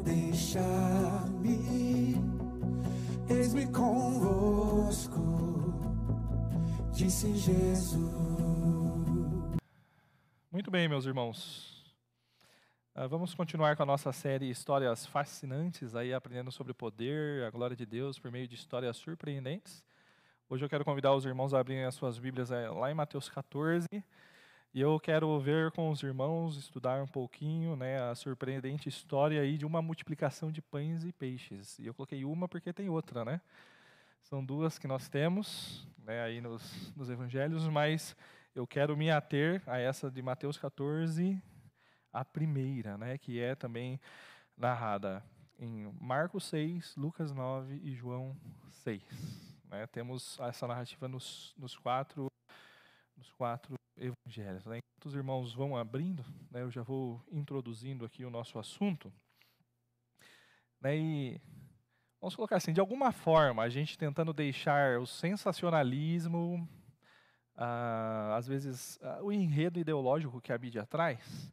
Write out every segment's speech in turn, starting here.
deixar-me. Eis-me convosco, disse Jesus. Muito bem, meus irmãos. Uh, vamos continuar com a nossa série Histórias Fascinantes, aí aprendendo sobre o poder, a glória de Deus por meio de histórias surpreendentes. Hoje eu quero convidar os irmãos a abrirem as suas Bíblias é, lá em Mateus 14. E eu quero ver com os irmãos, estudar um pouquinho né, a surpreendente história aí de uma multiplicação de pães e peixes. E eu coloquei uma porque tem outra, né? São duas que nós temos né, aí nos, nos evangelhos, mas eu quero me ater a essa de Mateus 14, a primeira, né, que é também narrada em Marcos 6, Lucas 9 e João 6. Né? Temos essa narrativa nos, nos, quatro, nos quatro evangelhos. Né? Enquanto os irmãos vão abrindo, né, eu já vou introduzindo aqui o nosso assunto. Né, e vamos colocar assim, de alguma forma, a gente tentando deixar o sensacionalismo, ah, às vezes ah, o enredo ideológico que a mídia traz,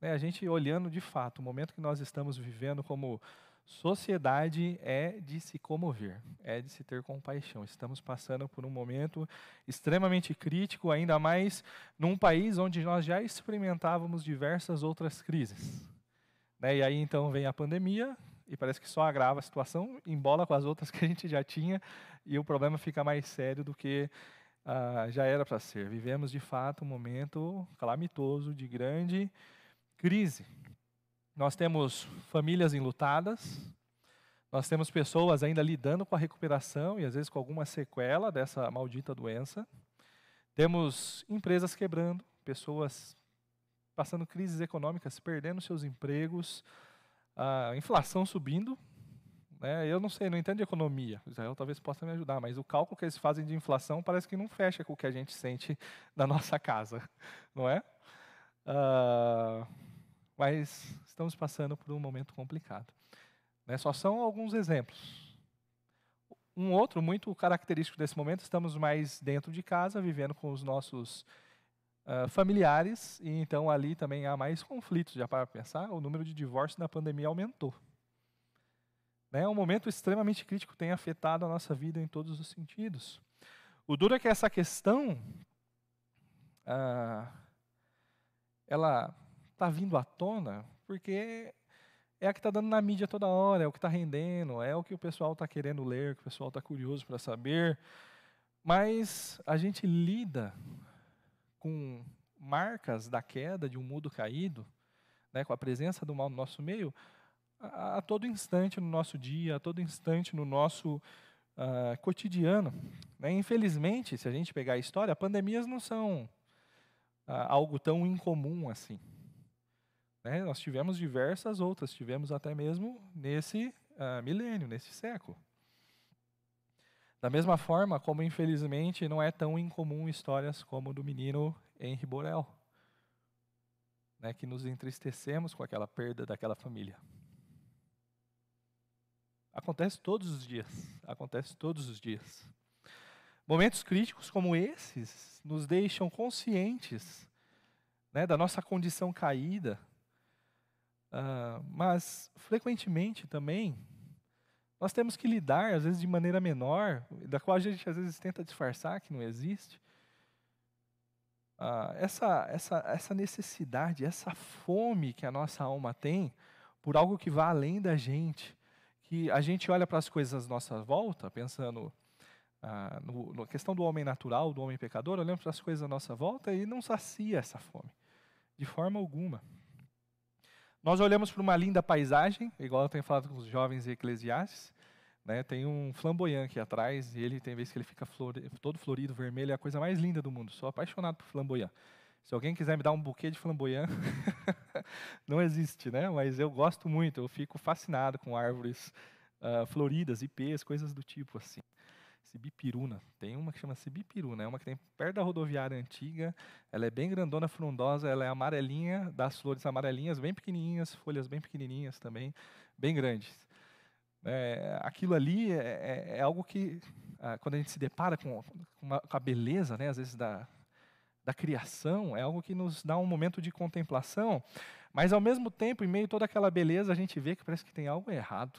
né, a gente olhando de fato o momento que nós estamos vivendo como sociedade é de se comover, é de se ter compaixão. Estamos passando por um momento extremamente crítico, ainda mais num país onde nós já experimentávamos diversas outras crises. Né, e aí então vem a pandemia e parece que só agrava a situação, embola com as outras que a gente já tinha e o problema fica mais sério do que uh, já era para ser. Vivemos de fato um momento calamitoso de grande crise. Nós temos famílias enlutadas, nós temos pessoas ainda lidando com a recuperação e às vezes com alguma sequela dessa maldita doença. Temos empresas quebrando, pessoas passando crises econômicas, perdendo seus empregos, a inflação subindo. Né? Eu não sei, não entendo de economia. Israel talvez possa me ajudar, mas o cálculo que eles fazem de inflação parece que não fecha com o que a gente sente na nossa casa, não é? Uh, mas estamos passando por um momento complicado. Né? Só são alguns exemplos. Um outro muito característico desse momento, estamos mais dentro de casa, vivendo com os nossos uh, familiares, e então ali também há mais conflitos. Já para pensar, o número de divórcios na pandemia aumentou. Né? Um momento extremamente crítico, tem afetado a nossa vida em todos os sentidos. O duro é que essa questão, uh, ela está vindo à tona porque é a que está dando na mídia toda hora, é o que está rendendo, é o que o pessoal está querendo ler, que o pessoal está curioso para saber. Mas a gente lida com marcas da queda de um mundo caído, né, com a presença do mal no nosso meio, a, a todo instante no nosso dia, a todo instante no nosso uh, cotidiano. Né? Infelizmente, se a gente pegar a história, pandemias não são uh, algo tão incomum assim. Né? Nós tivemos diversas outras, tivemos até mesmo nesse uh, milênio, nesse século. Da mesma forma como, infelizmente, não é tão incomum histórias como do menino Henri Borel, né, que nos entristecemos com aquela perda daquela família. Acontece todos os dias, acontece todos os dias. Momentos críticos como esses nos deixam conscientes né, da nossa condição caída, Uh, mas, frequentemente também, nós temos que lidar, às vezes de maneira menor, da qual a gente às vezes tenta disfarçar que não existe. Uh, essa, essa, essa necessidade, essa fome que a nossa alma tem por algo que vá além da gente, que a gente olha para as coisas à nossa volta, pensando ah, no, na questão do homem natural, do homem pecador, olhamos para as coisas à nossa volta e não sacia essa fome, de forma alguma. Nós olhamos para uma linda paisagem, igual eu tenho falado com os jovens eclesiastes, né, tem um flamboyant aqui atrás, e ele tem vezes que ele fica todo florido, vermelho, é a coisa mais linda do mundo. Sou apaixonado por flamboyant. Se alguém quiser me dar um buquê de flamboyant, não existe, né? Mas eu gosto muito, eu fico fascinado com árvores uh, floridas, ipês, coisas do tipo assim. Sibipiruna. Tem uma que chama Sibipiruna, é uma que tem perto da rodoviária antiga. Ela é bem grandona, frondosa, ela é amarelinha, das flores amarelinhas, bem pequenininhas, folhas bem pequenininhas também, bem grandes. É, aquilo ali é, é, é algo que, ah, quando a gente se depara com, uma, com a beleza, né, às vezes, da, da criação, é algo que nos dá um momento de contemplação, Mas ao mesmo tempo, em meio a toda aquela beleza, a gente vê que parece que tem algo errado.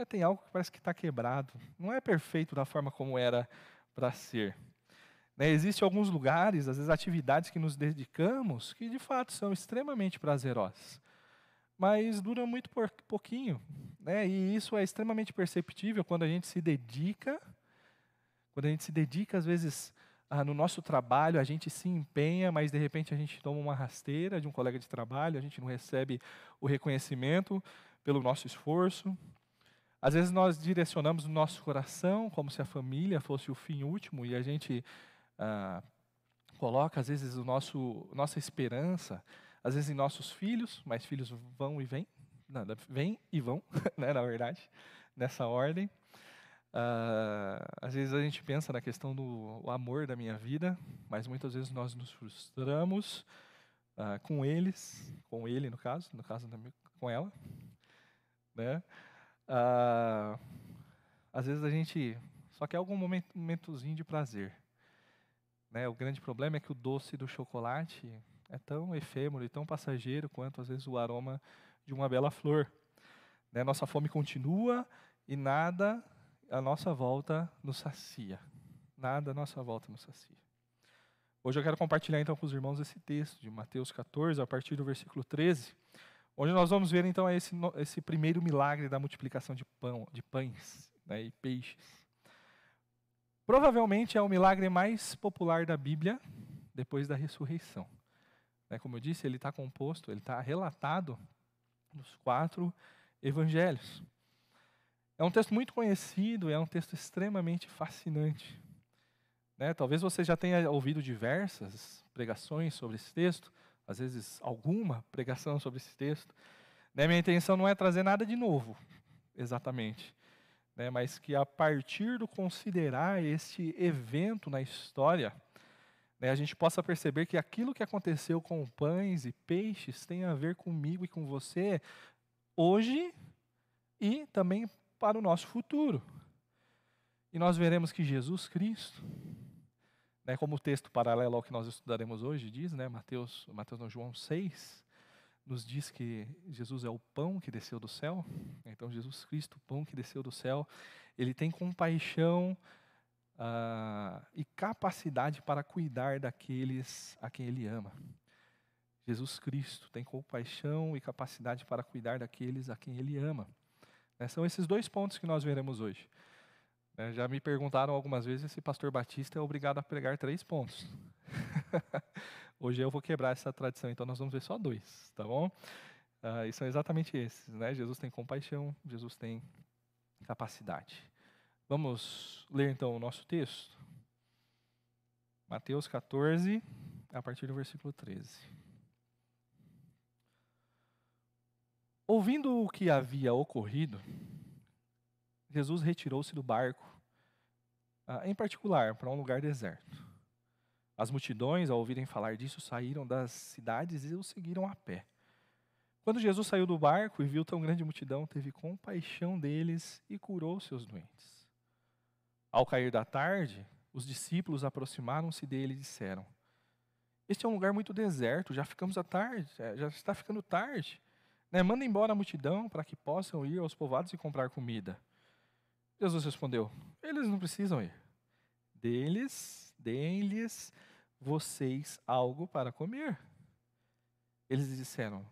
É, tem algo que parece que está quebrado. Não é perfeito da forma como era para ser. Né, Existem alguns lugares, às vezes atividades que nos dedicamos, que de fato são extremamente prazerosas, mas duram muito pouquinho. Né? E isso é extremamente perceptível quando a gente se dedica, quando a gente se dedica, às vezes, ah, no nosso trabalho, a gente se empenha, mas de repente a gente toma uma rasteira de um colega de trabalho, a gente não recebe o reconhecimento pelo nosso esforço. Às vezes nós direcionamos o nosso coração como se a família fosse o fim último e a gente ah, coloca, às vezes, o nosso, nossa esperança, às vezes, em nossos filhos, mas filhos vão e vêm, nada, vêm e vão, né, na verdade, nessa ordem. Ah, às vezes a gente pensa na questão do amor da minha vida, mas muitas vezes nós nos frustramos ah, com eles, com ele no caso, no caso com ela, né? Ah, às vezes a gente só quer algum momento, momentozinho de prazer. Né? O grande problema é que o doce do chocolate é tão efêmero e tão passageiro quanto às vezes o aroma de uma bela flor. Né? Nossa fome continua e nada à nossa volta nos sacia. Nada à nossa volta nos sacia. Hoje eu quero compartilhar então com os irmãos esse texto de Mateus 14, a partir do versículo 13, onde nós vamos ver então esse, esse primeiro milagre da multiplicação de pão, de pães né, e peixes. Provavelmente é o milagre mais popular da Bíblia depois da ressurreição. Né, como eu disse, ele está composto, ele está relatado nos quatro evangelhos. É um texto muito conhecido, é um texto extremamente fascinante. Né? Talvez você já tenha ouvido diversas pregações sobre esse texto, às vezes alguma pregação sobre esse texto. Né? Minha intenção não é trazer nada de novo, exatamente né, mas que a partir do considerar este evento na história, né, a gente possa perceber que aquilo que aconteceu com pães e peixes tem a ver comigo e com você hoje e também para o nosso futuro. E nós veremos que Jesus Cristo, né, como o texto paralelo ao que nós estudaremos hoje diz, né, Mateus, Mateus não, João 6, nos diz que Jesus é o pão que desceu do céu. Então, Jesus Cristo, o pão que desceu do céu, ele tem compaixão uh, e capacidade para cuidar daqueles a quem ele ama. Jesus Cristo tem compaixão e capacidade para cuidar daqueles a quem ele ama. Né, são esses dois pontos que nós veremos hoje. Né, já me perguntaram algumas vezes se pastor Batista é obrigado a pregar três pontos. Hoje eu vou quebrar essa tradição, então nós vamos ver só dois, tá bom? Uh, e são exatamente esses, né? Jesus tem compaixão, Jesus tem capacidade. Vamos ler então o nosso texto? Mateus 14, a partir do versículo 13. Ouvindo o que havia ocorrido, Jesus retirou-se do barco, em particular para um lugar deserto. As multidões, ao ouvirem falar disso, saíram das cidades e o seguiram a pé. Quando Jesus saiu do barco e viu tão grande multidão, teve compaixão deles e curou seus doentes. Ao cair da tarde, os discípulos aproximaram-se dele e disseram: Este é um lugar muito deserto, já ficamos à tarde, é, já está ficando tarde. Né? Manda embora a multidão para que possam ir aos povoados e comprar comida. Jesus respondeu: Eles não precisam ir. Deles, deem-lhes vocês algo para comer. Eles disseram: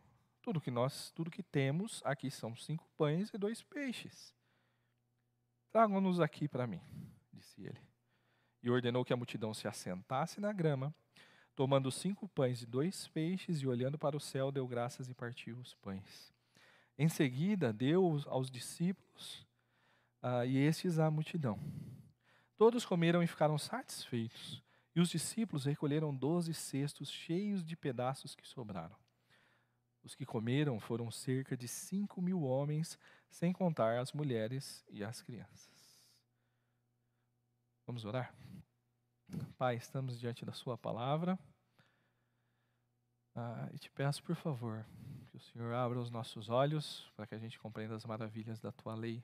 tudo que nós, tudo que temos aqui são cinco pães e dois peixes. Tragam-nos aqui para mim, disse ele. E ordenou que a multidão se assentasse na grama, tomando cinco pães e dois peixes e olhando para o céu, deu graças e partiu os pães. Em seguida, deu aos discípulos uh, e estes à multidão. Todos comeram e ficaram satisfeitos. E os discípulos recolheram doze cestos cheios de pedaços que sobraram. Os que comeram foram cerca de cinco mil homens, sem contar as mulheres e as crianças. Vamos orar? Pai, estamos diante da Sua palavra. Ah, e te peço, por favor, que o Senhor abra os nossos olhos para que a gente compreenda as maravilhas da Tua lei.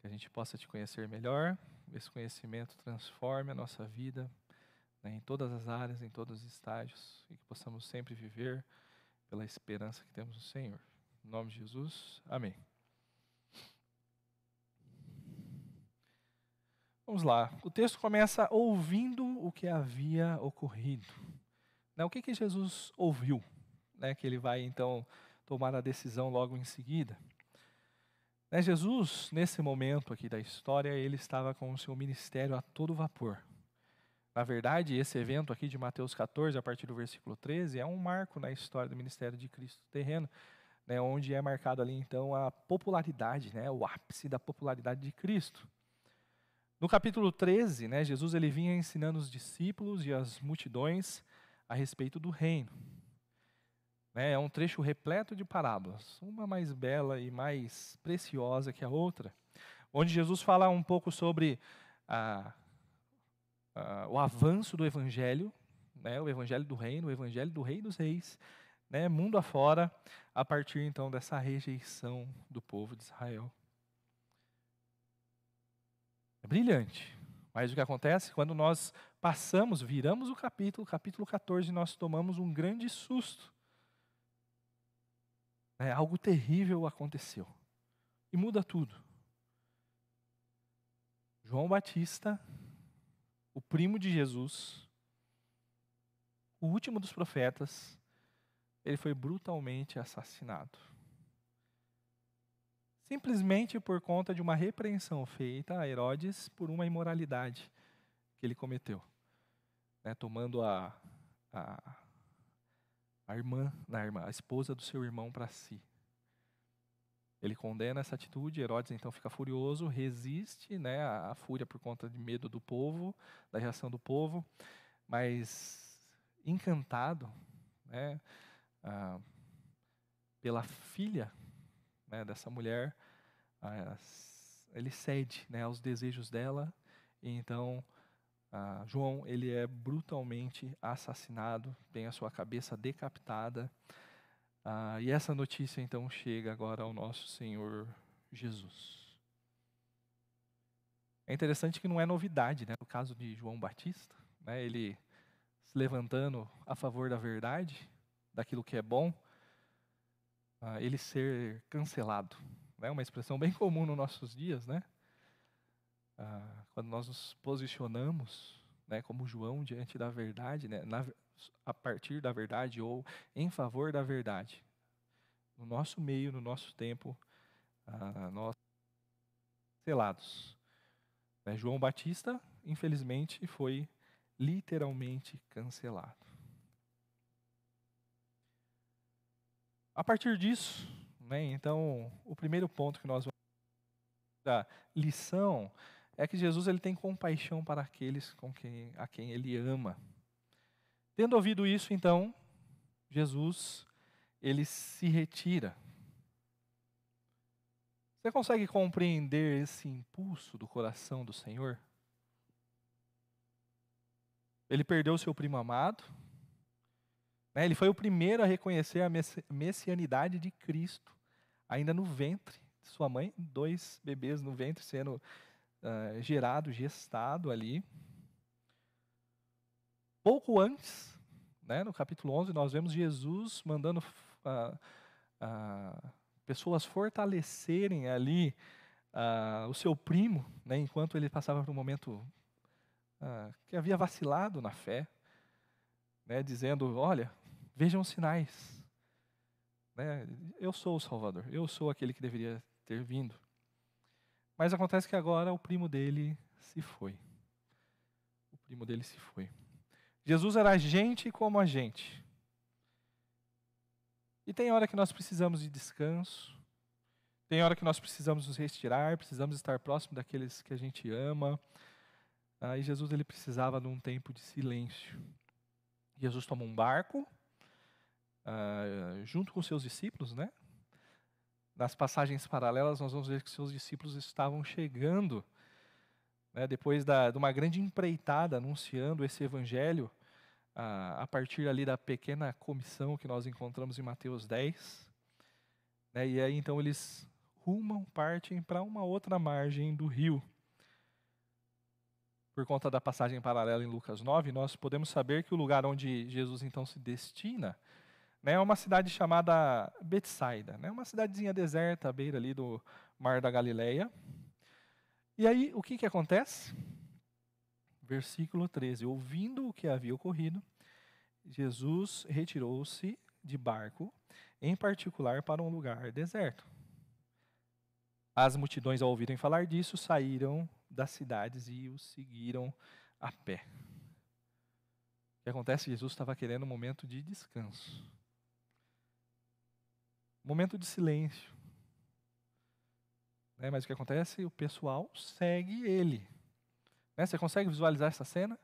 Que a gente possa te conhecer melhor esse conhecimento transforme a nossa vida né, em todas as áreas, em todos os estágios, e que possamos sempre viver pela esperança que temos no Senhor. Em nome de Jesus, amém. Vamos lá. O texto começa ouvindo o que havia ocorrido. Né, o que, que Jesus ouviu? Né, que ele vai então tomar a decisão logo em seguida. Né, Jesus, nesse momento aqui da história, ele estava com o seu ministério a todo vapor. Na verdade, esse evento aqui de Mateus 14, a partir do versículo 13, é um marco na história do ministério de Cristo terreno, né, onde é marcado ali então a popularidade, né, o ápice da popularidade de Cristo. No capítulo 13, né, Jesus ele vinha ensinando os discípulos e as multidões a respeito do reino. Né, é um trecho repleto de parábolas, uma mais bela e mais preciosa que a outra, onde Jesus fala um pouco sobre o avanço do evangelho, né, o evangelho do reino, o evangelho do rei dos reis, né, mundo afora, a partir então dessa rejeição do povo de Israel. É brilhante. Mas o que acontece quando nós passamos, viramos o capítulo, capítulo 14, nós tomamos um grande susto. É, algo terrível aconteceu. E muda tudo. João Batista, o primo de Jesus, o último dos profetas, ele foi brutalmente assassinado simplesmente por conta de uma repreensão feita a Herodes por uma imoralidade que ele cometeu, né, tomando a, a, a irmã, a irmã, a esposa do seu irmão para si. Ele condena essa atitude, Herodes então fica furioso, resiste né, à fúria por conta de medo do povo, da reação do povo, mas encantado né, ah, pela filha né, dessa mulher, ele cede né, aos desejos dela, e então João ele é brutalmente assassinado, tem a sua cabeça decapitada, e essa notícia então chega agora ao nosso Senhor Jesus. É interessante que não é novidade, né, no caso de João Batista, né, ele se levantando a favor da verdade, daquilo que é bom, uh, ele ser cancelado. É né? uma expressão bem comum nos nossos dias, né? Uh, quando nós nos posicionamos, né, como João diante da verdade, né, na, a partir da verdade ou em favor da verdade. No nosso meio, no nosso tempo, uh, nós selados. Né, João Batista, infelizmente, foi literalmente cancelado. A partir disso, né, então, o primeiro ponto que nós vamos da lição é que Jesus ele tem compaixão para aqueles com quem, a quem ele ama. Tendo ouvido isso, então, Jesus ele se retira. Você consegue compreender esse impulso do coração do Senhor? Ele perdeu seu primo amado, né? Ele foi o primeiro a reconhecer a messianidade de Cristo, ainda no ventre de sua mãe, dois bebês no ventre sendo uh, gerado, gestado ali. Pouco antes, né, no capítulo 11, nós vemos Jesus mandando uh, uh, pessoas fortalecerem ali o seu primo, né, enquanto ele passava por um momento que havia vacilado na fé, né, dizendo: Olha, Vejam os sinais. Né? Eu sou o Salvador, eu sou aquele que deveria ter vindo. Mas acontece que agora o primo dele se foi. O primo dele se foi. Jesus era gente como a gente. E tem hora que nós precisamos de descanso, tem hora que nós precisamos nos retirar, precisamos estar próximo daqueles que a gente ama. Aí Jesus ele precisava de um tempo de silêncio. Jesus toma um barco, uh, junto com seus discípulos, né? Nas passagens paralelas, nós vamos ver que seus discípulos estavam chegando, né, depois da, de uma grande empreitada anunciando esse evangelho, uh, a partir ali da pequena comissão que nós encontramos em Mateus 10. Né, e aí então eles rumam, partem para uma outra margem do rio. Por conta da passagem paralela em Lucas 9, nós podemos saber que o lugar onde Jesus então se destina né, é uma cidade chamada Betsaida, né, uma cidadezinha deserta à beira ali do Mar da Galileia. E aí, o que, que acontece? Versículo 13: Ouvindo o que havia ocorrido, Jesus retirou-se de barco, em particular para um lugar deserto. As multidões, ao ouvirem falar disso, saíram das cidades e o seguiram a pé. O que acontece? Jesus estava querendo um momento de descanso. Momento de silêncio. Né? Mas o que acontece? O pessoal segue ele. Né? Você consegue visualizar essa cena?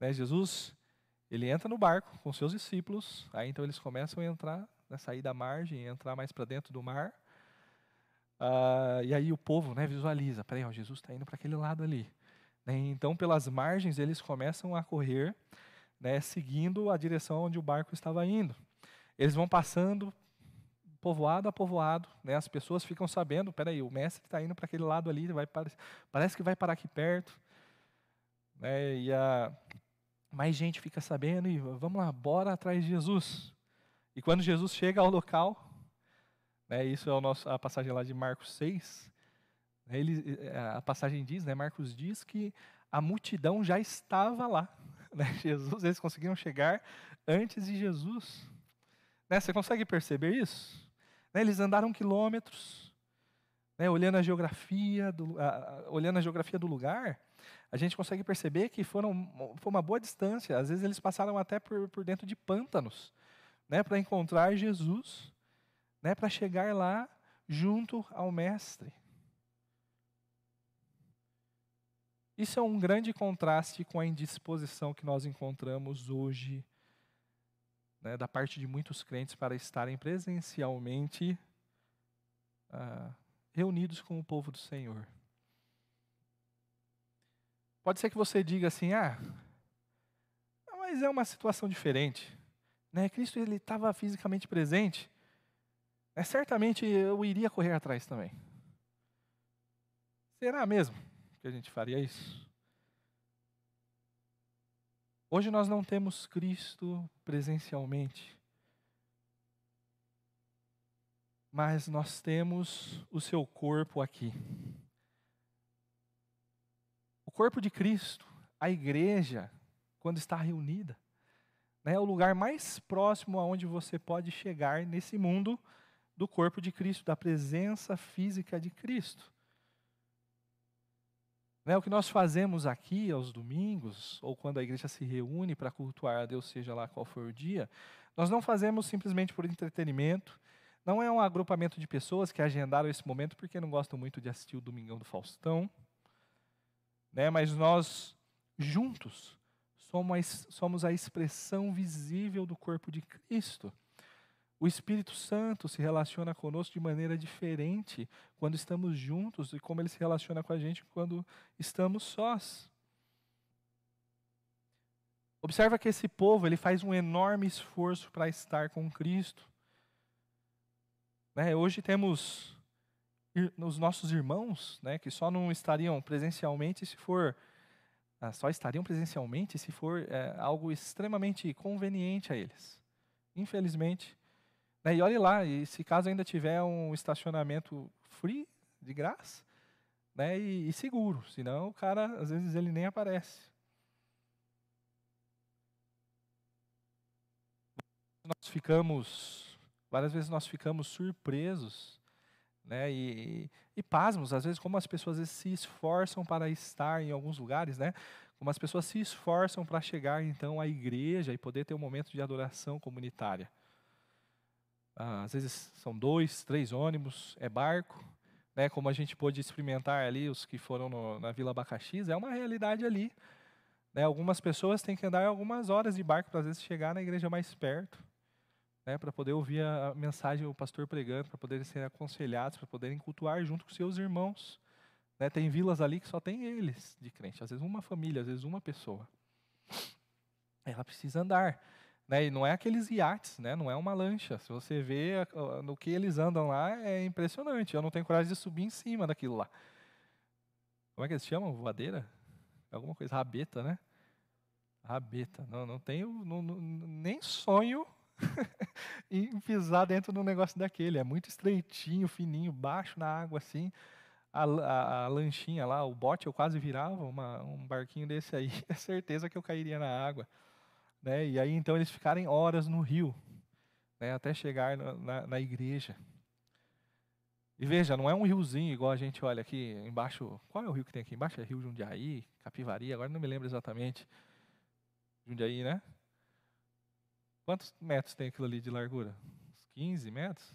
Né? Jesus, ele entra no barco com seus discípulos, aí então eles começam a entrar, né? sair da margem, entrar mais para dentro do mar. Uh, e aí o povo né, visualiza, peraí, ó, Jesus está indo para aquele lado ali. Né? Então, pelas margens, eles começam a correr, né, seguindo a direção onde o barco estava indo. Eles vão passando povoado a povoado, né? as pessoas ficam sabendo, peraí, o mestre está indo para aquele lado ali, vai para, parece que vai parar aqui perto. Né? E a, mais gente fica sabendo, e vamos lá, bora atrás de Jesus. E quando Jesus chega ao local, né, isso é o nosso, a passagem lá de Marcos 6. Né, ele, é, a passagem diz, né, Marcos diz que a multidão já estava lá. Né, Jesus, eles conseguiram chegar antes de Jesus. Né, você consegue perceber isso? Né, eles andaram quilômetros, né, olhando a geografia, do, olhando a geografia do lugar, a gente consegue perceber que foram, foi uma boa distância. Às vezes eles passaram até por, por dentro de pântanos, né, para encontrar Jesus né, para chegar lá junto ao Mestre. Isso é um grande contraste com a indisposição que nós encontramos hoje, né, da parte de muitos crentes para estarem presencialmente ah, reunidos com o povo do Senhor. Pode ser que você diga assim, ah, mas é uma situação diferente. Né? Cristo ele estava fisicamente presente, é, certamente eu iria correr atrás também. Será mesmo que a gente faria isso? Hoje nós não temos Cristo presencialmente, mas nós temos o seu corpo aqui. O corpo de Cristo, a igreja, quando está reunida, né, é o lugar mais próximo aonde você pode chegar nesse mundo do corpo de Cristo, da presença física de Cristo. Né, o que nós fazemos aqui aos domingos, ou quando a igreja se reúne para cultuar a Deus, seja lá qual for o dia, nós não fazemos simplesmente por entretenimento, não é um agrupamento de pessoas que agendaram esse momento porque não gostam muito de assistir o Domingão do Faustão, né, mas nós, juntos, somos, a expressão visível do corpo de Cristo. O Espírito Santo se relaciona conosco de maneira diferente quando estamos juntos e como ele se relaciona com a gente quando estamos sós. Observa que esse povo ele faz um enorme esforço para estar com Cristo. Né? Hoje temos os nossos irmãos, né, que só não estariam presencialmente se for ah, só estariam presencialmente se for é, algo extremamente conveniente a eles. Infelizmente, e olhe lá, e se caso ainda tiver um estacionamento free, de graça, né, e, e seguro, senão o cara, às vezes, ele nem aparece. Nós ficamos, várias vezes nós ficamos surpresos, né, e, e pasmos, às vezes, como as pessoas vezes, se esforçam para estar em alguns lugares, né, como as pessoas se esforçam para chegar, então, à igreja e poder ter um momento de adoração comunitária. Ah, às vezes são dois, três ônibus, é barco, né, como a gente pôde experimentar ali, os que foram no, na Vila Abacaxis, é uma realidade ali. Né, algumas pessoas têm que andar algumas horas de barco para às vezes chegar na igreja mais perto, né, para poder ouvir a, mensagem do pastor pregando, para poderem ser aconselhados, para poderem cultuar junto com seus irmãos. Né, tem vilas ali que só tem eles de crente, às vezes uma família, às vezes uma pessoa. Ela precisa andar. Né? E não é aqueles iates, né? não é uma lancha. Se você vê no que eles andam lá, é impressionante. Eu não tenho coragem de subir em cima daquilo lá. Como é que eles chamam? Voadeira? Alguma coisa, rabeta, né? Rabeta. Não, não tenho não, não, nem sonho em pisar dentro de um negócio daquele. É muito estreitinho, fininho, baixo na água assim. A, a, a lanchinha lá, o bote eu quase virava, uma, um barquinho desse aí, é certeza que eu cairia na água. Né? E aí então eles ficarem horas no rio, né? até chegar na, na, na igreja. E veja, não é um riozinho igual a gente olha aqui embaixo. Qual é o rio que tem aqui embaixo? É Rio Jundiaí, Capivari, agora não me lembro exatamente. Jundiaí, né? Quantos metros tem aquilo ali de largura? 15 metros?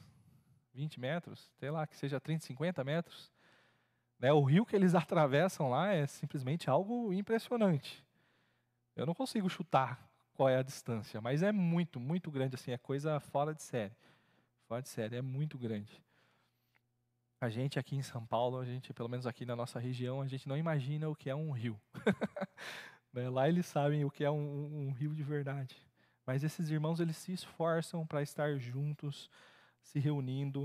20 metros? Sei lá, que seja 30, 50 metros. Né? O rio que eles atravessam lá é simplesmente algo impressionante. Eu não consigo chutar qual é a distância, mas é muito, muito grande assim, é coisa fora de série. Fora de série, é muito grande. A gente aqui em São Paulo, a gente, pelo menos aqui na nossa região, a gente não imagina o que é um rio. Né, lá eles sabem o que é um, um rio de verdade. Mas esses irmãos, eles se esforçam para estar juntos, se reunindo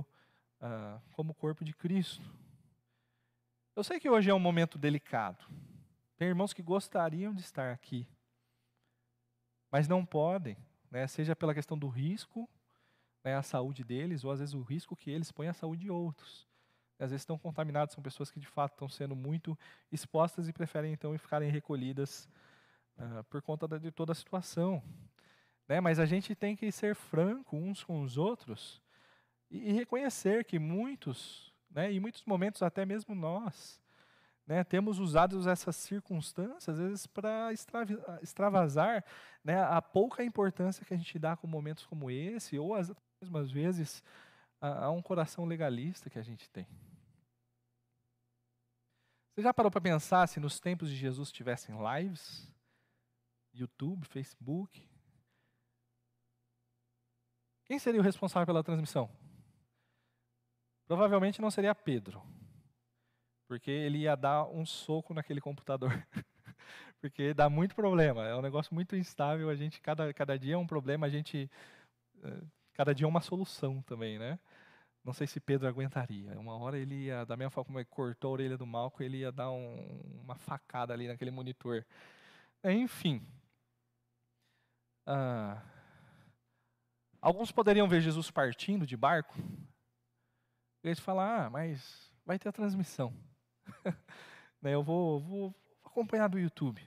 uh, como corpo de Cristo. Eu sei que hoje é um momento delicado. Tem irmãos que gostariam de estar aqui, mas não podem, né, seja pela questão do risco né, à saúde deles, ou às vezes o risco que eles põem à saúde de outros às vezes estão contaminados, são pessoas que de fato estão sendo muito expostas e preferem então ficarem recolhidas uh, por conta de toda a situação. Né? Mas a gente tem que ser franco uns com os outros e, e reconhecer que muitos, né, em muitos momentos até mesmo nós, né, temos usado essas circunstâncias, às vezes, para extravasar né, a pouca importância que a gente dá com momentos como esse, ou as mesmas vezes a, a um coração legalista que a gente tem. Você já parou para pensar se nos tempos de Jesus tivessem lives? YouTube, Facebook? Quem seria o responsável pela transmissão? Provavelmente não seria Pedro, porque ele ia dar um soco naquele computador. porque dá muito problema, é um negócio muito instável, a gente cada, cada dia é um problema, a gente eh, cada dia é uma solução também, né? Não sei se Pedro aguentaria. Uma hora ele ia, da mesma forma como ele cortou a orelha do Malco, ele ia dar um, uma facada ali naquele monitor. Enfim. Ah, alguns poderiam ver Jesus partindo de barco. E eles falar, ah, mas vai ter a transmissão. Né, eu vou, vou acompanhar do YouTube.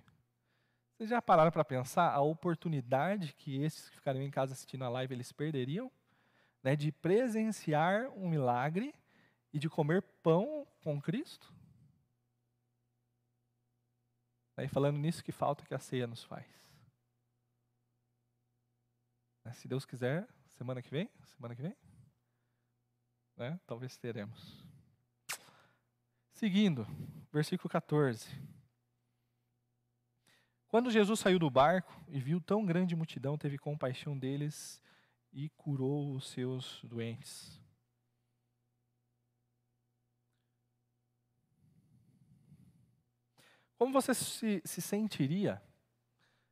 Vocês já pararam para pensar a oportunidade que esses que ficariam em casa assistindo a live eles perderiam? né, de presenciar um milagre e de comer pão com Cristo? Aí falando nisso, que falta que a ceia nos faz. Né, se Deus quiser, semana que vem, semana que vem, né, talvez teremos. Seguindo, versículo 14. Quando Jesus saiu do barco e viu tão grande multidão, teve compaixão deles e curou os seus doentes. Como você se, se sentiria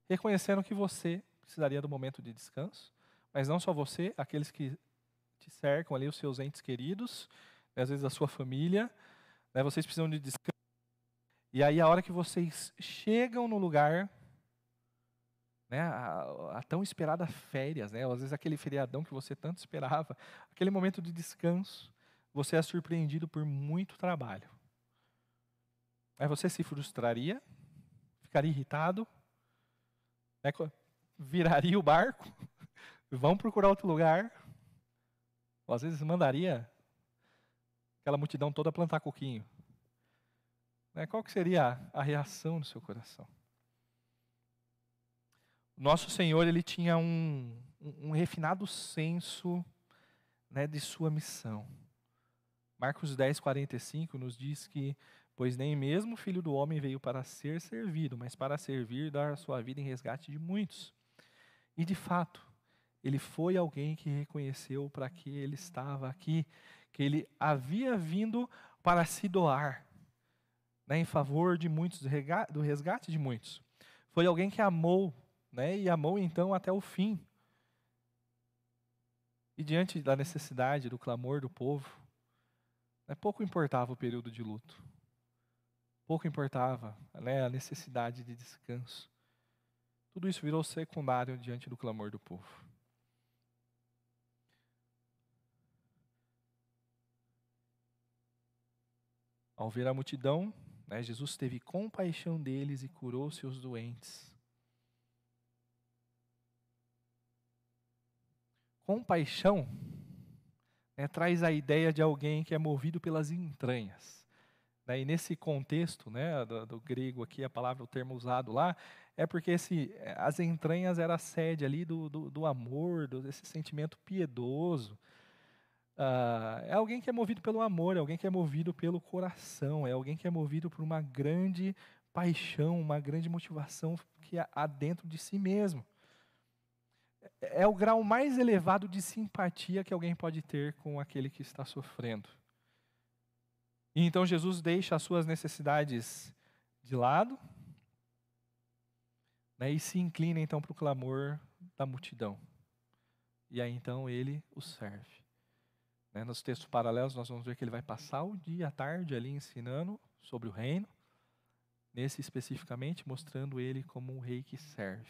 reconhecendo que você precisaria do momento de descanso, mas não só você, aqueles que te cercam ali, os seus entes queridos, às vezes a sua família, né, vocês precisam de descanso. E aí a hora que vocês chegam no lugar né, a, a, tão esperada férias, né, às vezes aquele feriadão que você tanto esperava, aquele momento de descanso, você é surpreendido por muito trabalho. Aí você se frustraria, ficaria irritado, né, viraria o barco, vão procurar outro lugar, ou às vezes mandaria aquela multidão toda plantar coquinho. Né, qual que seria a, reação do seu coração? nosso Senhor ele tinha um, um refinado senso né, de sua missão. Marcos 10, 45 nos diz que, pois nem mesmo o filho do homem veio para ser servido, mas para servir e dar a sua vida em resgate de muitos. E de fato, ele foi alguém que reconheceu para que ele estava aqui, que ele havia vindo para se doar né, em favor de muitos, do resgate de muitos. Foi alguém que amou né, e amou então até o fim. E diante da necessidade, do clamor do povo, né, pouco importava o período de luto, pouco importava né, a necessidade de descanso. Tudo isso virou secundário diante do clamor do povo. Ao ver a multidão, né, Jesus teve compaixão deles e curou seus doentes. Compaixão né, traz a ideia de alguém que é movido pelas entranhas. Né, e nesse contexto né, do, do, grego aqui, a palavra, o termo usado lá, é porque esse, as entranhas era a sede ali do, do, do amor, desse sentimento piedoso. Uh, é alguém que é movido pelo amor, é alguém que é movido pelo coração, é alguém que é movido por uma grande paixão, uma grande motivação que há dentro de si mesmo. É, é o grau mais elevado de simpatia que alguém pode ter com aquele que está sofrendo. E então Jesus deixa as suas necessidades de lado né, e se inclina então para o clamor da multidão. E aí então ele o serve. Né, nos textos paralelos, nós vamos ver que ele vai passar o dia, a tarde ali ensinando sobre o reino, nesse especificamente, mostrando ele como um rei que serve,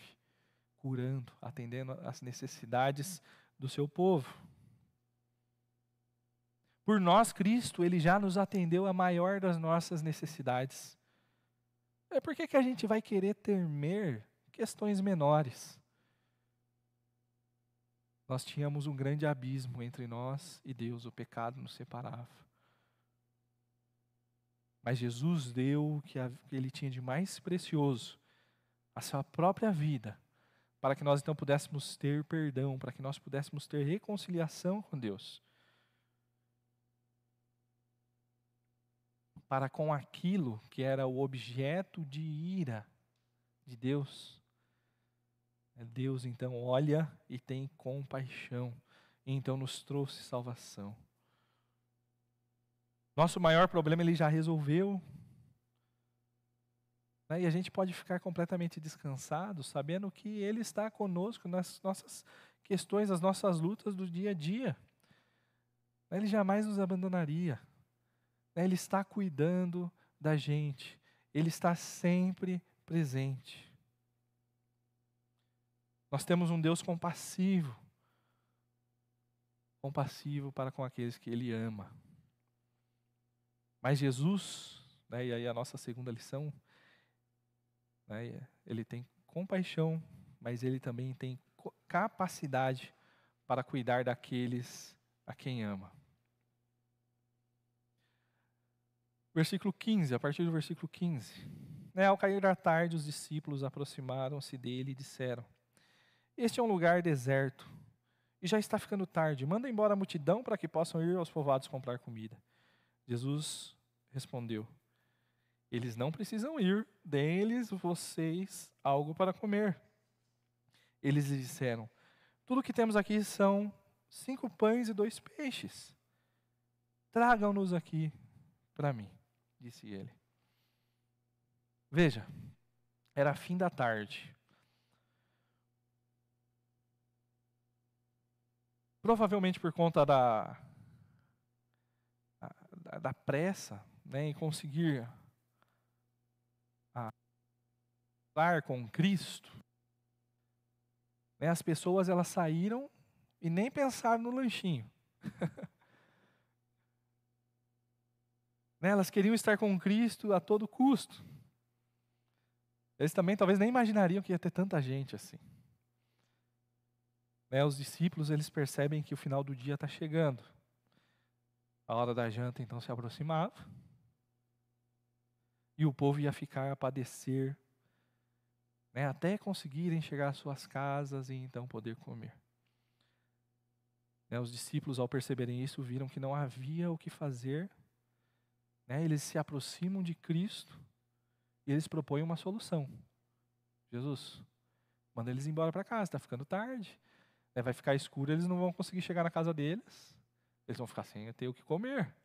curando, atendendo às necessidades do seu povo. Por nós, Cristo, ele já nos atendeu a maior das nossas necessidades. É por que, que a gente vai querer temer questões menores? Nós tínhamos um grande abismo entre nós e Deus, o pecado nos separava. Mas Jesus deu o que ele tinha de mais precioso, a sua própria vida, para que nós então pudéssemos ter perdão, para que nós pudéssemos ter reconciliação com Deus. Para com aquilo que era o objeto de ira de Deus. Deus então olha e tem compaixão, e então nos trouxe salvação. Nosso maior problema ele já resolveu. Né? E a gente pode ficar completamente descansado, sabendo que Ele está conosco nas nossas questões, nas nossas lutas do dia a dia. Ele jamais nos abandonaria. Né? Ele está cuidando da gente. Ele está sempre presente. Nós temos um Deus compassivo. Compassivo para com aqueles que Ele ama. Mas Jesus, né, e aí a nossa segunda lição, né, ele tem compaixão, mas ele também tem capacidade para cuidar daqueles a quem ama. Versículo 15, a partir do versículo 15. Né, ao cair da tarde, os discípulos aproximaram-se dele e disseram: este é um lugar deserto e já está ficando tarde. Manda embora a multidão para que possam ir aos povoados comprar comida. Jesus respondeu: Eles não precisam ir, deem-lhes vocês algo para comer. Eles lhe disseram: Tudo que temos aqui são cinco pães e dois peixes. Tragam-nos aqui para mim, disse ele. Veja, era fim da tarde. Provavelmente por conta da, da, da pressa né, em conseguir estar com Cristo, né, as pessoas elas saíram e nem pensaram no lanchinho. né, elas queriam estar com Cristo a todo custo. Eles também talvez nem imaginariam que ia ter tanta gente assim. Né, os discípulos eles percebem que o final do dia está chegando. A hora da janta então se aproximava. E o povo ia ficar a padecer, né, até conseguirem chegar às suas casas e então poder comer. Né, os discípulos, ao perceberem isso, viram que não havia o que fazer. Né, eles se aproximam de Cristo e eles propõem uma solução. Jesus, manda eles embora para casa, está ficando tarde né, vai ficar escuro, eles não vão conseguir chegar na casa deles, eles vão ficar sem ter o que comer.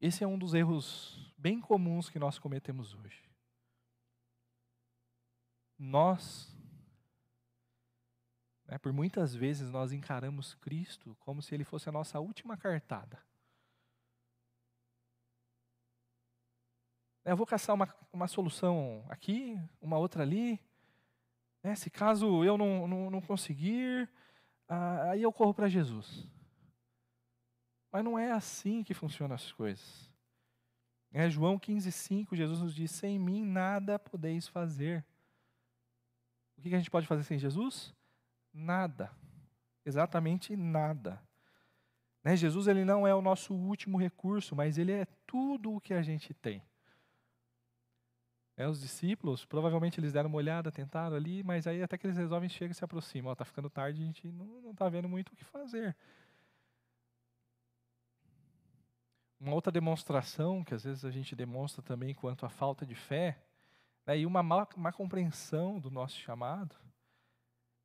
Esse é um dos erros bem comuns que nós cometemos hoje. Nós, né, por muitas vezes, nós encaramos Cristo como se ele fosse a nossa última cartada. Eu vou caçar uma, uma solução aqui, uma outra ali, né? Se caso eu não, não, não conseguir, ah, aí eu corro para Jesus. Mas não é assim que funcionam as coisas. É João 15,5, Jesus nos diz: Sem mim nada podeis fazer. O que a gente pode fazer sem Jesus? Nada. Exatamente nada. Né? Jesus ele não é o nosso último recurso, mas ele é tudo o que a gente tem. É, os discípulos, provavelmente eles deram uma olhada, tentaram ali, mas aí até que eles resolvem, chega e se aproximam. Está ficando tarde, a gente não está vendo muito o que fazer. Uma outra demonstração, que às vezes a gente demonstra também quanto à falta de fé, né, e uma má, má compreensão do nosso chamado,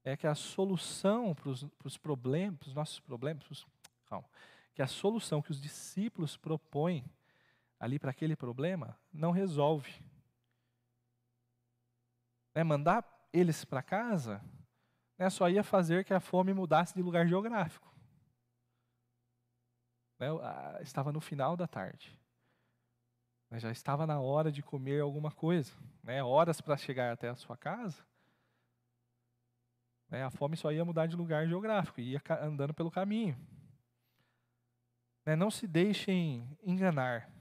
é que a solução para os problemas, para os nossos problemas, pros, calma, que a solução que os discípulos propõem ali para aquele problema não resolve. Né, mandar eles para casa né, só ia fazer que a fome mudasse de lugar geográfico. Né, estava no final da tarde. Mas já estava na hora de comer alguma coisa. Né, horas para chegar até a sua casa. Né, a fome só ia mudar de lugar geográfico, ia andando pelo caminho. Né, não se deixem enganar.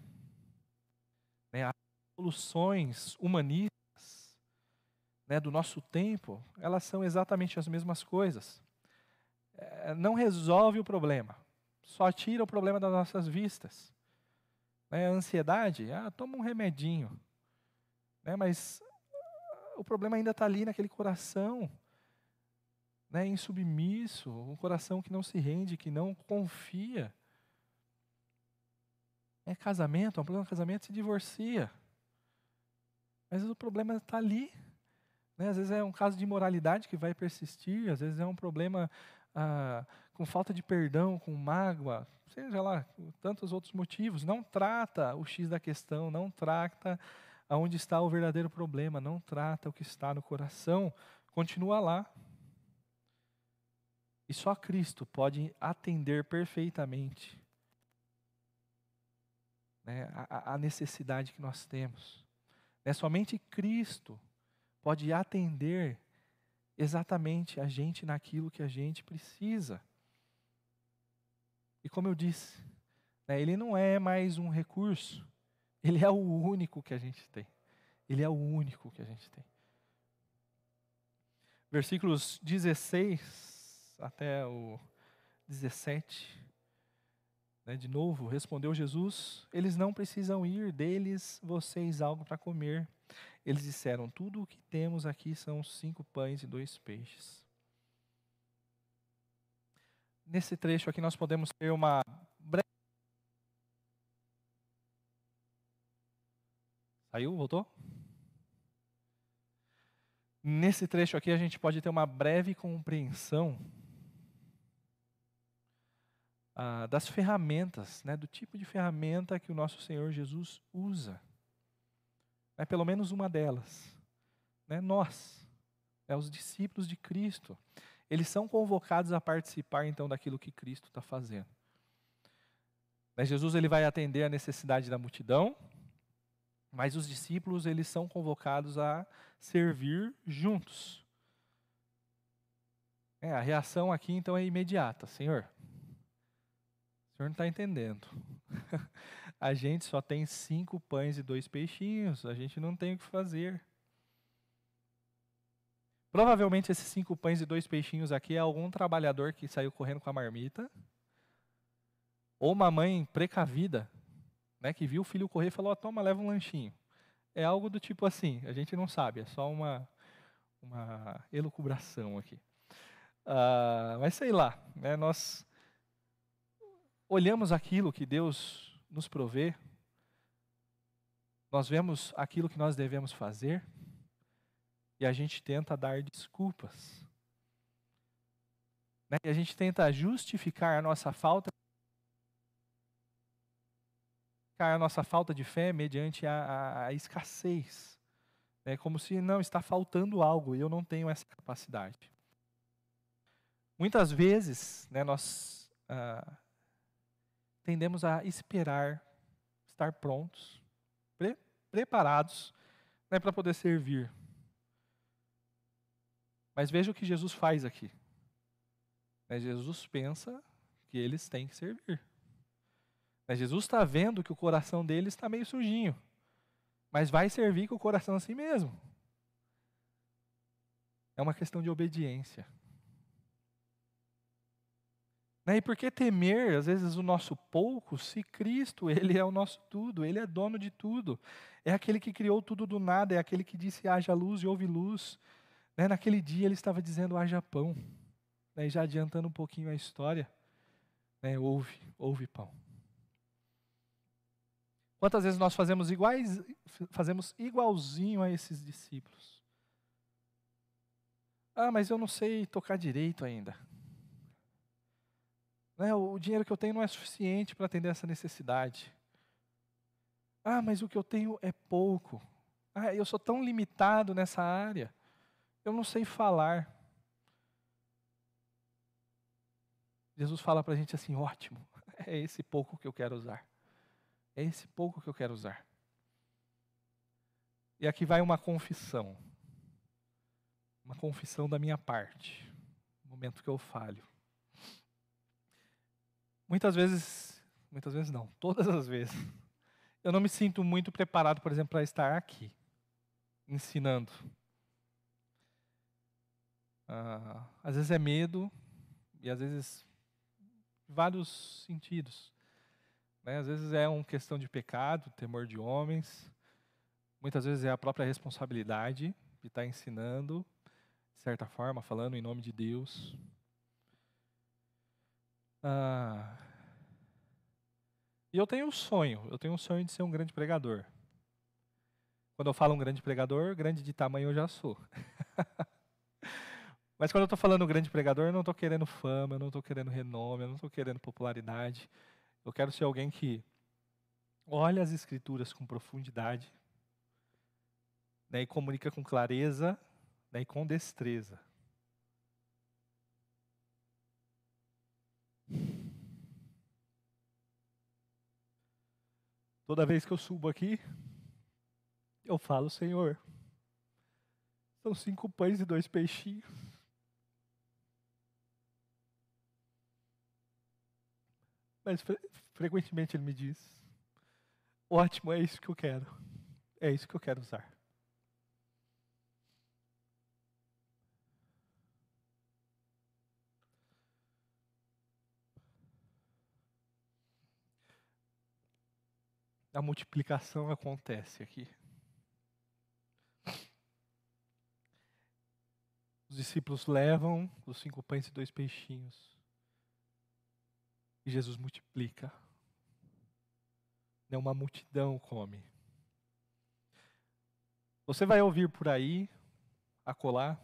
Né, as soluções humanistas né, do nosso tempo, elas são exatamente as mesmas coisas. É, não resolve o problema só tira o problema das nossas vistas. Né? A ansiedade, ah, toma um remedinho. Né? Mas o problema ainda está ali naquele coração, né? insubmisso, um coração que não se rende, que não confia. É casamento, é um problema de casamento, se divorcia. Mas o problema está ali. Né? Às vezes é um caso de imoralidade que vai persistir, às vezes é um problema ah, com falta de perdão, com mágoa, seja lá, tantos outros motivos. Não trata o X da questão, não trata aonde está o verdadeiro problema, não trata o que está no coração, continua lá. E só Cristo pode atender perfeitamente né, a, a, necessidade que nós temos. Né, somente Cristo pode atender exatamente a gente naquilo que a gente precisa. E como eu disse, né, ele não é mais um recurso, ele é o único que a gente tem. Ele é o único que a gente tem. Versículos 16 até o 17. Né, de novo, respondeu Jesus: Eles não precisam ir, deles vocês algo para comer. Eles disseram: Tudo o que temos aqui são cinco pães e dois peixes. Nesse trecho aqui nós podemos ter uma breve. Saiu? Voltou? Nesse trecho aqui a gente pode ter uma breve compreensão ah, das ferramentas, né, do tipo de ferramenta que o nosso Senhor Jesus usa. É pelo menos uma delas. Né, nós, é os discípulos de Cristo eles são convocados a participar então daquilo que Cristo está fazendo. Mas Jesus ele vai atender a necessidade da multidão, mas os discípulos eles são convocados a servir juntos. É, a reação aqui então é imediata, Senhor. O Senhor não está entendendo. a gente só tem cinco pães e dois peixinhos, a gente não tem o que fazer. Provavelmente esses cinco pães e dois peixinhos aqui é algum trabalhador que saiu correndo com a marmita, ou uma mãe precavida, né, que viu o filho correr e falou: oh, toma, leva um lanchinho. É algo do tipo assim, a gente não sabe, é só uma, uma elucubração aqui. Uh, mas sei lá, né, nós olhamos aquilo que Deus nos provê, nós vemos aquilo que nós devemos fazer, e a gente tenta dar desculpas. Né? E a gente tenta justificar a nossa falta a nossa falta de fé mediante a, a, a escassez. É como se não está faltando algo e eu não tenho essa capacidade. Muitas vezes, né, nós ah, tendemos a esperar, estar prontos, pre preparados né, para poder servir. Mas veja o que Jesus faz aqui. Jesus pensa que eles têm que servir. Né, Jesus está vendo que o coração dele está meio sujinho, mas vai servir com o coração assim mesmo. É uma questão de obediência. Né? E por que temer, às vezes, o nosso pouco, se Cristo, Ele é o nosso tudo, Ele é dono de tudo. É aquele que criou tudo do nada, é aquele que disse haja luz e houve luz. Né? Naquele dia Ele estava dizendo haja pão. Né? E já adiantando um pouquinho a história, houve, houve pão. Quantas vezes nós fazemos iguais, fazemos igualzinho a esses discípulos? Ah, mas eu não sei tocar direito ainda. Né, o dinheiro que eu tenho não é suficiente para atender essa necessidade. Ah, mas o que eu tenho é pouco. Ah, eu sou tão limitado nessa área. Eu não sei falar. Jesus fala para a gente assim: ótimo, é esse pouco que eu quero usar. É esse pouco que eu quero usar. E aqui vai uma confissão uma confissão da minha parte, no momento que eu falho. Muitas vezes, muitas vezes não, todas as vezes, eu não me sinto muito preparado, por exemplo, para estar aqui, ensinando. Ah, às vezes é medo, e às vezes vários sentidos. Né? Às vezes é uma questão de pecado, temor de homens, muitas vezes é a própria responsabilidade de estar ensinando, certa forma, falando em nome de Deus. Ah, e eu tenho um sonho, eu tenho um sonho de ser um grande pregador. Quando eu falo um grande pregador, grande de tamanho eu já sou. Mas quando eu estou falando grande pregador, eu não estou querendo fama, eu não estou querendo renome, eu não estou querendo popularidade. Eu quero ser alguém que olha as escrituras com profundidade né, e comunica com clareza né, e com destreza. Toda vez que eu subo aqui, eu falo, Senhor, são cinco pães e dois peixinhos. Mas fre frequentemente ele me diz: ótimo, é isso que eu quero. É isso que eu quero usar. A multiplicação acontece aqui. Os discípulos levam os cinco pães e dois peixinhos. E Jesus multiplica. Né, uma multidão come. Você vai ouvir por aí, acolá,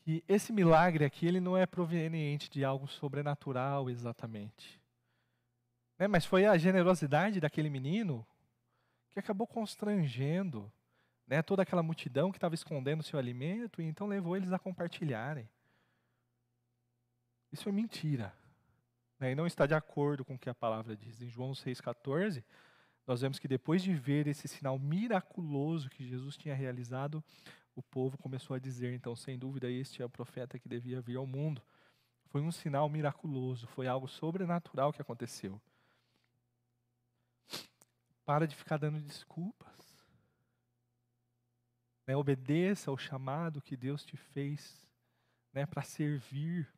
que esse milagre aqui ele não é proveniente de algo sobrenatural exatamente. Né? Mas foi a generosidade daquele menino que acabou constrangendo né, toda aquela multidão que estava escondendo seu alimento e então levou eles a compartilharem. Isso é mentira. Né, e não está de acordo com o que a palavra diz. Em João 6,14, nós vemos que depois de ver esse sinal miraculoso que Jesus tinha realizado, o povo começou a dizer: então, sem dúvida, este é o profeta que devia vir ao mundo. Foi um sinal miraculoso, foi algo sobrenatural que aconteceu. Para de ficar dando desculpas. Né, obedeça ao chamado que Deus te fez né, para servir.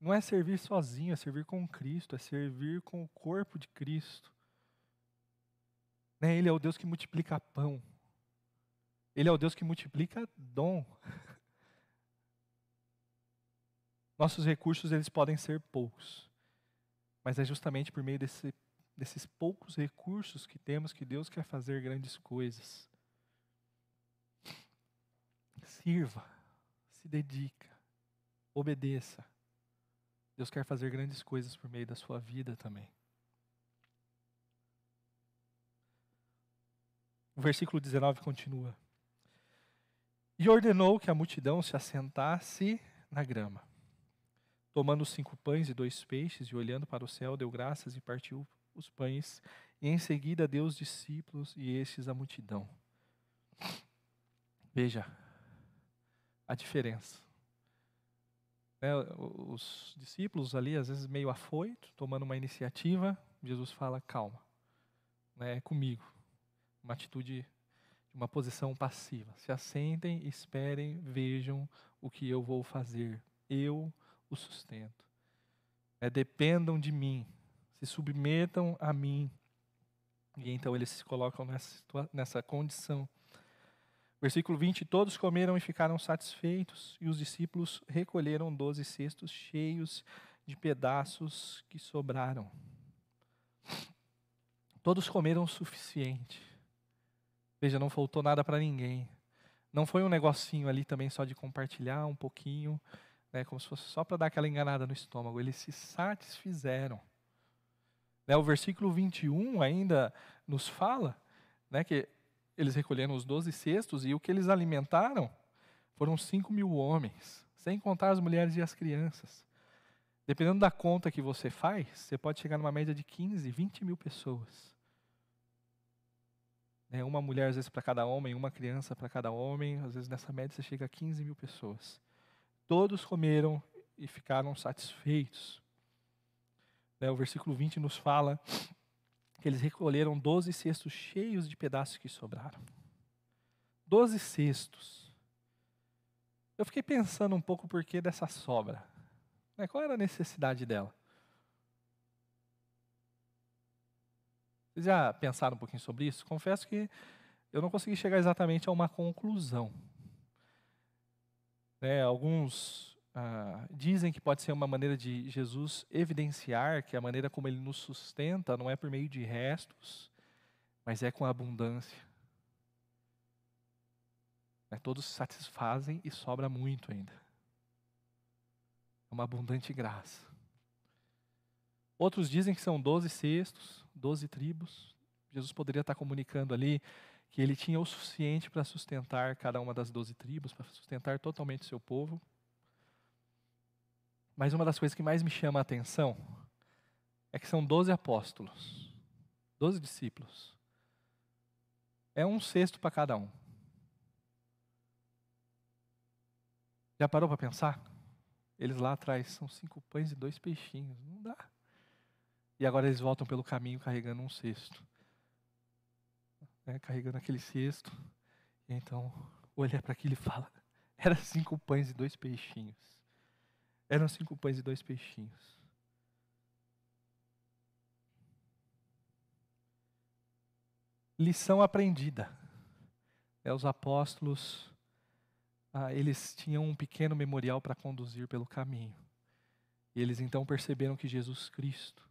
Não é servir sozinho, é servir com Cristo, é servir com o corpo de Cristo. Né, ele é o Deus que multiplica pão. Ele é o Deus que multiplica dom. Nossos recursos eles podem ser poucos, mas é justamente por meio desse desses poucos recursos que temos que Deus quer fazer grandes coisas. Sirva, se dedica, obedeça. Deus quer fazer grandes coisas por meio da sua vida também. O versículo 19 continua. E ordenou que a multidão se assentasse na grama. Tomando cinco pães e dois peixes, e olhando para o céu, deu graças e partiu os pães, e em seguida deu os discípulos e estes a multidão. Veja a diferença. né, os discípulos ali, às vezes meio afoito, tomando uma iniciativa, Jesus fala: calma, né, é comigo. Uma atitude, uma posição passiva. Se assentem, esperem, vejam o que eu vou fazer. Eu o sustento. É, dependam de mim, se submetam a mim. E então eles se colocam nessa, nessa condição. Versículo 20: Todos comeram e ficaram satisfeitos, e os discípulos recolheram doze cestos cheios de pedaços que sobraram. Todos comeram o suficiente. Veja, não faltou nada para ninguém. Não foi um negocinho ali também só de compartilhar um pouquinho, né, como se fosse só para dar aquela enganada no estômago. Eles se satisfizeram. Né, o versículo 21 ainda nos fala né, que eles recolheram os doze cestos e o que eles alimentaram foram cinco mil homens, sem contar as mulheres e as crianças. Dependendo da conta que você faz, você pode chegar numa média de 15, 20 mil pessoas. É uma mulher, às vezes, para cada homem, uma criança para cada homem, às vezes nessa média você chega a 15 mil pessoas. Todos comeram e ficaram satisfeitos. Né, o versículo 20 nos fala que eles recolheram doze cestos cheios de pedaços que sobraram. Doze cestos. Eu fiquei pensando um pouco por que dessa sobra. Né? Qual era a necessidade dela? Vocês já pensaram um pouquinho sobre isso? Confesso que eu não consegui chegar exatamente a uma conclusão. Né, alguns ah, dizem que pode ser uma maneira de Jesus evidenciar que a maneira como ele nos sustenta não é por meio de restos, mas é com abundância. Né, todos se satisfazem e sobra muito ainda. É uma abundante graça. Outros dizem que são doze cestos, doze tribos. Jesus poderia estar comunicando ali que ele tinha o suficiente para sustentar cada uma das doze tribos, para sustentar totalmente o seu povo. Mas uma das coisas que mais me chama a atenção é que são doze apóstolos, doze discípulos. É um sexto para cada um. Já parou para pensar? Eles lá atrás são cinco pães e dois peixinhos. Não dá. E agora eles voltam pelo caminho carregando um cesto. Né, carregando aquele cesto. E então olha para aquilo e fala: era cinco pães e dois peixinhos. Eram cinco pães e dois peixinhos. Lição aprendida. É, os apóstolos, ah, eles tinham um pequeno memorial para conduzir pelo caminho. E eles então perceberam que Jesus Cristo,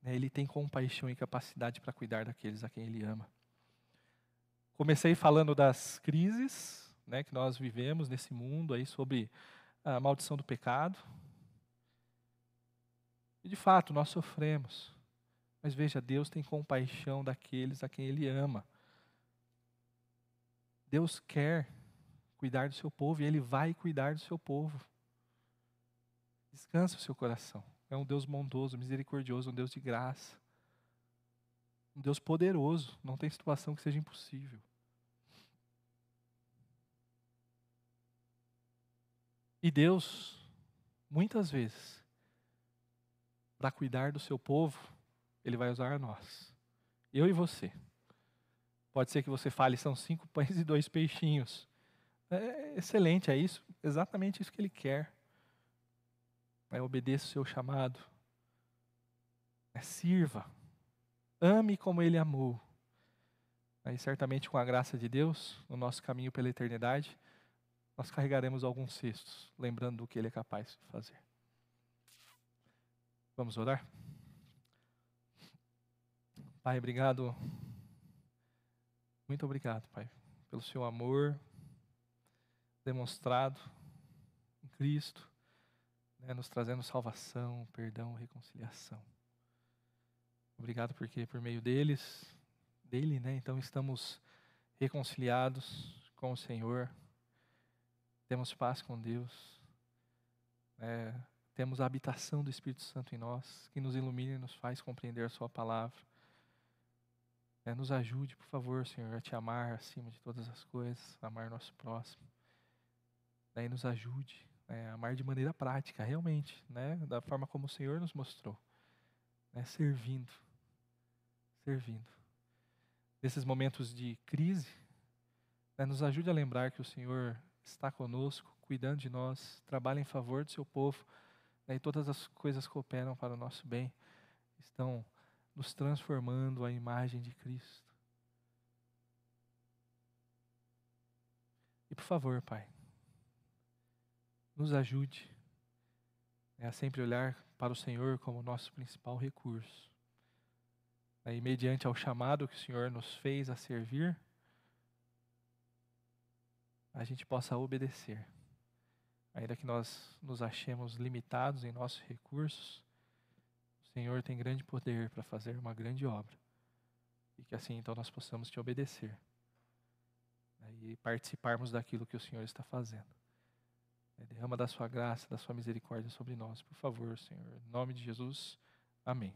né, ele tem compaixão e capacidade para cuidar daqueles a quem ele ama. Comecei falando das crises né, que nós vivemos nesse mundo aí sobre a maldição do pecado. E de fato, nós sofremos. Mas veja, Deus tem compaixão daqueles a quem Ele ama. Deus quer cuidar do seu povo e Ele vai cuidar do seu povo. Descansa o seu coração. É um Deus bondoso, misericordioso, um Deus de graça. Um Deus poderoso. Não tem situação que seja impossível. E Deus, muitas vezes, para cuidar do seu povo, Ele vai usar nós. Eu e você. Pode ser que você fale, são cinco pães e dois peixinhos. É excelente, é isso, exatamente isso que Ele quer. É, obedeça o seu chamado. É, sirva. Ame como Ele amou. Aí, certamente, com a graça de Deus, no nosso caminho pela eternidade, nós carregaremos alguns cestos, lembrando do que Ele é capaz de fazer. Vamos orar? Pai, obrigado. Muito obrigado, Pai, pelo seu amor demonstrado em Cristo, né, nos trazendo salvação, perdão, reconciliação. Obrigado porque por meio deles, dele, né, então estamos reconciliados com o Senhor temos paz com Deus, é, temos a habitação do Espírito Santo em nós, que nos ilumina e nos faz compreender a Sua palavra. É, nos ajude, por favor, Senhor, a te amar acima de todas as coisas, amar nosso próximo. Daí nos ajude, né, amar de maneira prática, realmente, né, da forma como o Senhor nos mostrou, né, servindo, servindo. Nesses momentos de crise, né, nos ajude a lembrar que o Senhor está conosco, cuidando de nós, trabalha em favor do seu povo, né, e todas as coisas cooperam para o nosso bem, estão nos transformando à imagem de Cristo. E por favor, Pai, nos ajude né, a sempre olhar para o Senhor como nosso principal recurso. Né, e mediante ao chamado que o Senhor nos fez a servir, a gente possa obedecer. Ainda que nós nos achemos limitados em nossos recursos, o Senhor tem grande poder para fazer uma grande obra. E que assim então nós possamos te obedecer né, e participarmos daquilo que o Senhor está fazendo. Né, derrama da sua graça, da sua misericórdia sobre nós, por favor, Senhor. Em nome de Jesus, amém.